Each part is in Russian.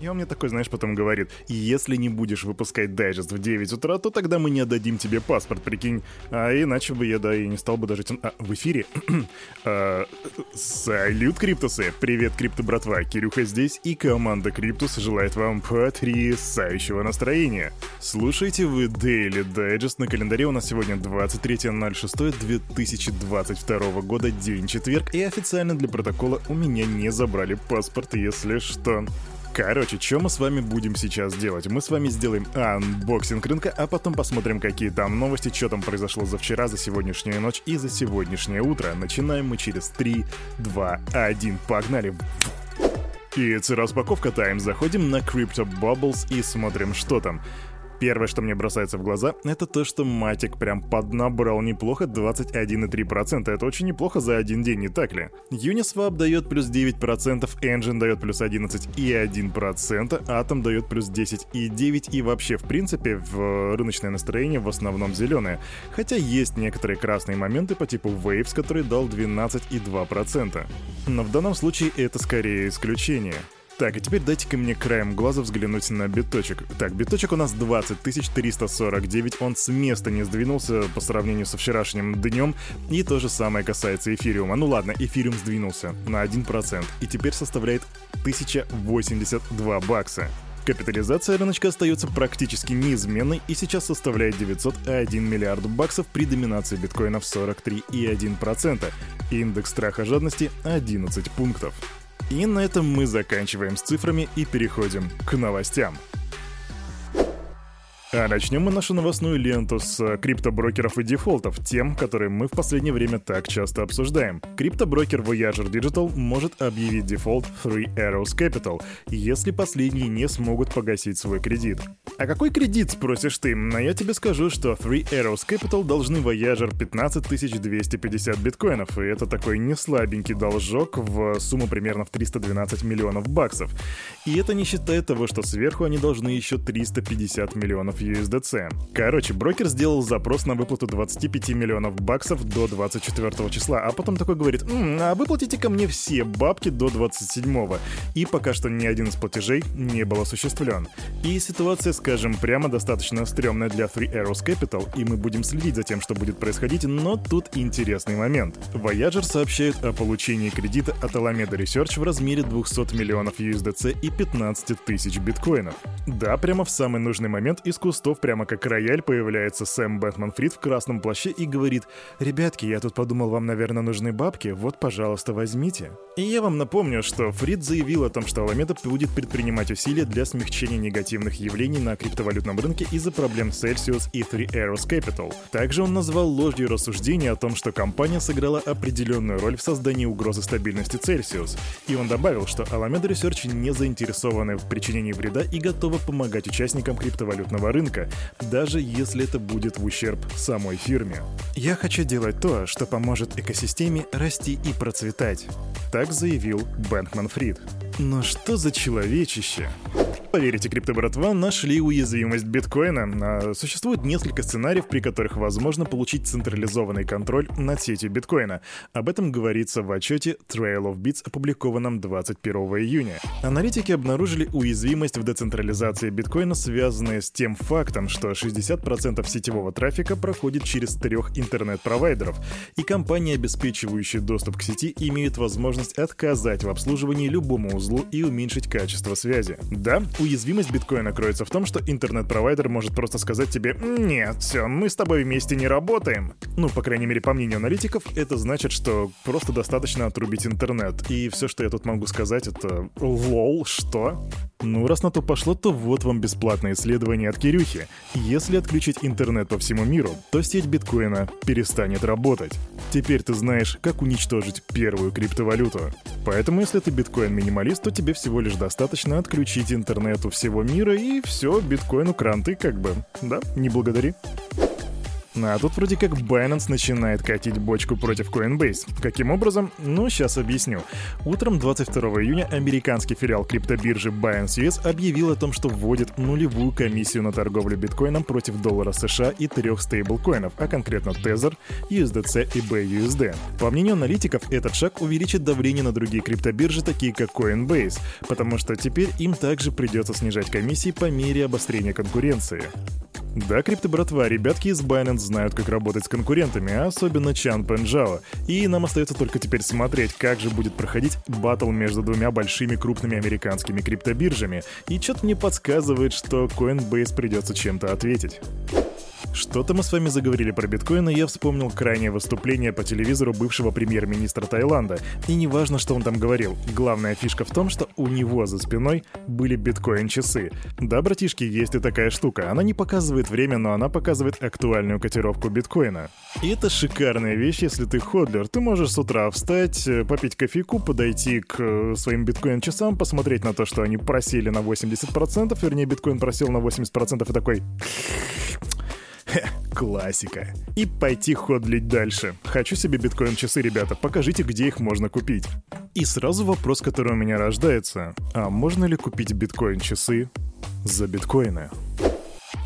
И он мне такой, знаешь, потом говорит, если не будешь выпускать дайджест в 9 утра, то тогда мы не отдадим тебе паспорт, прикинь. А иначе бы я, да, и не стал бы даже... А, в эфире? а, салют, Криптусы! Привет, Крипто братва! Кирюха здесь, и команда Криптус желает вам потрясающего настроения. Слушайте вы Daily Digest. На календаре у нас сегодня 23.06.2022 года, день четверг, и официально для протокола у меня не забрали паспорт, если что. Короче, что мы с вами будем сейчас делать? Мы с вами сделаем анбоксинг рынка, а потом посмотрим, какие там новости, что там произошло за вчера, за сегодняшнюю ночь и за сегодняшнее утро. Начинаем мы через 3, 2, 1, погнали! И это распаковка time. Заходим на Crypto Bubbles и смотрим, что там. Первое, что мне бросается в глаза, это то, что Matic прям поднабрал неплохо 21,3%. Это очень неплохо за один день, не так ли? Uniswap дает плюс 9%, Enjin дает плюс 11,1%, Atom дает плюс 10,9% и вообще, в принципе, в рыночное настроение в основном зеленое. Хотя есть некоторые красные моменты по типу Waves, который дал 12,2%. Но в данном случае это скорее исключение. Так, и теперь дайте-ка мне краем глаза взглянуть на биточек. Так, биточек у нас 20 349, он с места не сдвинулся по сравнению со вчерашним днем, и то же самое касается эфириума. Ну ладно, эфириум сдвинулся на 1%, и теперь составляет 1082 бакса. Капитализация рыночка остается практически неизменной и сейчас составляет 901 миллиард баксов при доминации биткоина в 43,1%. Индекс страха жадности 11 пунктов. И на этом мы заканчиваем с цифрами и переходим к новостям. А начнем мы нашу новостную ленту с э, криптоброкеров и дефолтов, тем, которые мы в последнее время так часто обсуждаем. Криптоброкер Voyager Digital может объявить дефолт Three Arrows Capital, если последние не смогут погасить свой кредит. А какой кредит, спросишь ты? А я тебе скажу, что Three Arrows Capital должны Voyager 15 250 биткоинов, и это такой не слабенький должок в сумму примерно в 312 миллионов баксов. И это не считая того, что сверху они должны еще 350 миллионов USDC. Короче, брокер сделал запрос на выплату 25 миллионов баксов до 24 числа, а потом такой говорит, «М, а выплатите ко мне все бабки до 27 И пока что ни один из платежей не был осуществлен. И ситуация, скажем прямо, достаточно стрёмная для Three Arrows Capital, и мы будем следить за тем, что будет происходить, но тут интересный момент. Voyager сообщают о получении кредита от Alameda Research в размере 200 миллионов USDC и 15 тысяч биткоинов. Да, прямо в самый нужный момент из кустов, прямо как рояль, появляется Сэм Бэтмен Фрид в красном плаще и говорит «Ребятки, я тут подумал, вам, наверное, нужны бабки, вот, пожалуйста, возьмите». И я вам напомню, что Фрид заявил о том, что Alameda будет предпринимать усилия для смягчения негативных явлений на криптовалютном рынке из-за проблем Celsius и Three Arrows Capital. Также он назвал ложью рассуждения о том, что компания сыграла определенную роль в создании угрозы стабильности Celsius. И он добавил, что Alameda Research не заинтересованы в причинении вреда и готова помогать участникам криптовалютного рынка рынка, даже если это будет в ущерб самой фирме. Я хочу делать то, что поможет экосистеме расти и процветать. Так заявил Бэнкман Фрид. Но что за человечище? Поверите, крипто-братва нашли уязвимость биткоина. А, существует несколько сценариев, при которых возможно получить централизованный контроль над сетью биткоина. Об этом говорится в отчете Trail of Bits, опубликованном 21 июня. Аналитики обнаружили уязвимость в децентрализации биткоина, связанную с тем фактом, что 60% сетевого трафика проходит через трех интернет-провайдеров, и компании, обеспечивающие доступ к сети, имеют возможность отказать в обслуживании любому узлу и уменьшить качество связи. Да, Уязвимость биткоина кроется в том, что интернет-провайдер может просто сказать тебе «Нет, все, мы с тобой вместе не работаем». Ну, по крайней мере, по мнению аналитиков, это значит, что просто достаточно отрубить интернет. И все, что я тут могу сказать, это «Лол, что?» Ну, раз на то пошло, то вот вам бесплатное исследование от Кирюхи. Если отключить интернет по всему миру, то сеть биткоина перестанет работать. Теперь ты знаешь, как уничтожить первую криптовалюту. Поэтому, если ты биткоин-минималист, то тебе всего лишь достаточно отключить интернет у всего мира, и все, биткоину кранты как бы. Да, не благодари. А тут вроде как Binance начинает катить бочку против Coinbase. Каким образом? Ну, сейчас объясню. Утром 22 июня американский филиал криптобиржи Binance US объявил о том, что вводит нулевую комиссию на торговлю биткоином против доллара США и трех стейблкоинов, а конкретно Tether, USDC и BUSD. По мнению аналитиков, этот шаг увеличит давление на другие криптобиржи, такие как Coinbase, потому что теперь им также придется снижать комиссии по мере обострения конкуренции. Да, крипто-братва, ребятки из Binance знают, как работать с конкурентами, особенно Чан Пенджао. И нам остается только теперь смотреть, как же будет проходить батл между двумя большими крупными американскими криптобиржами. И что-то мне подсказывает, что Coinbase придется чем-то ответить. Что-то мы с вами заговорили про биткоин, и я вспомнил крайнее выступление по телевизору бывшего премьер-министра Таиланда. И неважно, что он там говорил, главная фишка в том, что у него за спиной были биткоин-часы. Да, братишки, есть и такая штука. Она не показывает время, но она показывает актуальную котировку биткоина. И это шикарная вещь, если ты ходлер. Ты можешь с утра встать, э, попить кофейку, подойти к э, своим биткоин-часам, посмотреть на то, что они просели на 80%, вернее, биткоин просел на 80% и такой... классика. И пойти ходлить дальше. Хочу себе биткоин-часы, ребята, покажите, где их можно купить. И сразу вопрос, который у меня рождается. А можно ли купить биткоин-часы за биткоины?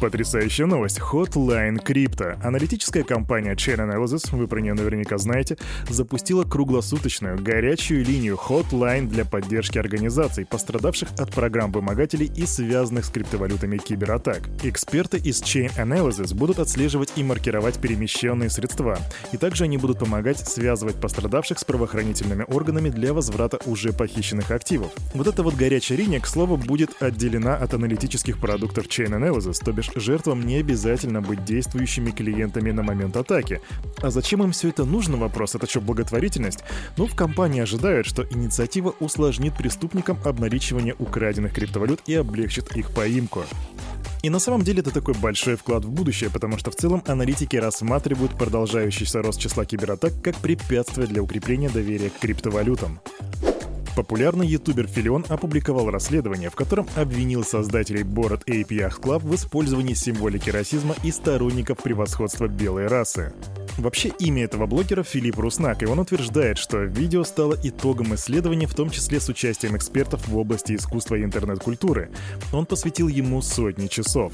Потрясающая новость. Hotline Crypto. Аналитическая компания Chain Analysis, вы про нее наверняка знаете, запустила круглосуточную горячую линию Hotline для поддержки организаций, пострадавших от программ вымогателей и связанных с криптовалютами кибератак. Эксперты из Chain Analysis будут отслеживать и маркировать перемещенные средства. И также они будут помогать связывать пострадавших с правоохранительными органами для возврата уже похищенных активов. Вот эта вот горячая линия, к слову, будет отделена от аналитических продуктов Chain Analysis, то бишь жертвам не обязательно быть действующими клиентами на момент атаки. А зачем им все это нужно, вопрос, это что, благотворительность? Ну, в компании ожидают, что инициатива усложнит преступникам обналичивание украденных криптовалют и облегчит их поимку. И на самом деле это такой большой вклад в будущее, потому что в целом аналитики рассматривают продолжающийся рост числа кибератак как препятствие для укрепления доверия к криптовалютам. Популярный ютубер Филион опубликовал расследование, в котором обвинил создателей Bored Ape Yacht Club в использовании символики расизма и сторонников превосходства белой расы. Вообще имя этого блогера Филипп Руснак, и он утверждает, что видео стало итогом исследования, в том числе с участием экспертов в области искусства и интернет-культуры. Он посвятил ему сотни часов.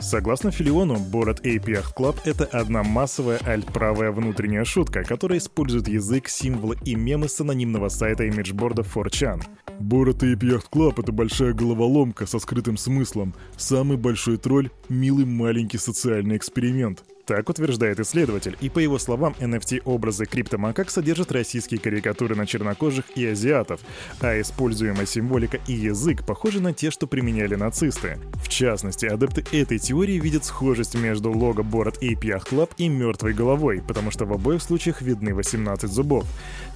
Согласно Филиону, Ape Yacht Club — это одна массовая альтправая внутренняя шутка, которая использует язык, символы и мемы с анонимного сайта имиджборда 4chan. Bored Ape Yacht Club — это большая головоломка со скрытым смыслом. Самый большой тролль — милый маленький социальный эксперимент. Так утверждает исследователь, и по его словам, NFT-образы криптомакак содержат российские карикатуры на чернокожих и азиатов, а используемая символика и язык похожи на те, что применяли нацисты. В частности, адепты этой теории видят схожесть между лого Bored Ape Yacht Club и мертвой головой, потому что в обоих случаях видны 18 зубов.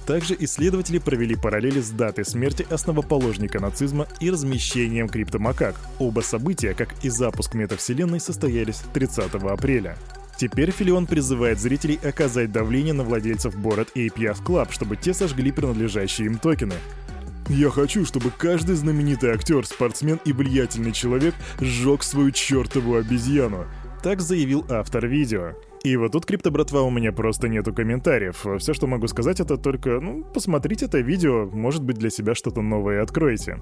Также исследователи провели параллели с датой смерти основоположника нацизма и размещением криптомакак. Оба события, как и запуск метавселенной, состоялись 30 апреля. Теперь Филион призывает зрителей оказать давление на владельцев Bored Ape Yacht Club, чтобы те сожгли принадлежащие им токены. Я хочу, чтобы каждый знаменитый актер, спортсмен и влиятельный человек сжег свою чертову обезьяну. Так заявил автор видео. И вот тут, крипто братва, у меня просто нету комментариев. Все, что могу сказать, это только, ну, посмотрите это видео, может быть, для себя что-то новое откроете.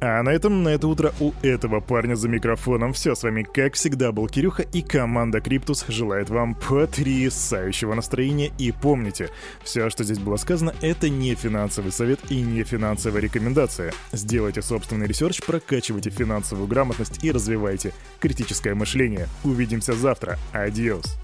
А на этом на это утро у этого парня за микрофоном все. С вами, как всегда, был Кирюха и команда Криптус желает вам потрясающего настроения. И помните, все, что здесь было сказано, это не финансовый совет и не финансовая рекомендация. Сделайте собственный research, прокачивайте финансовую грамотность и развивайте критическое мышление. Увидимся завтра. Adiós.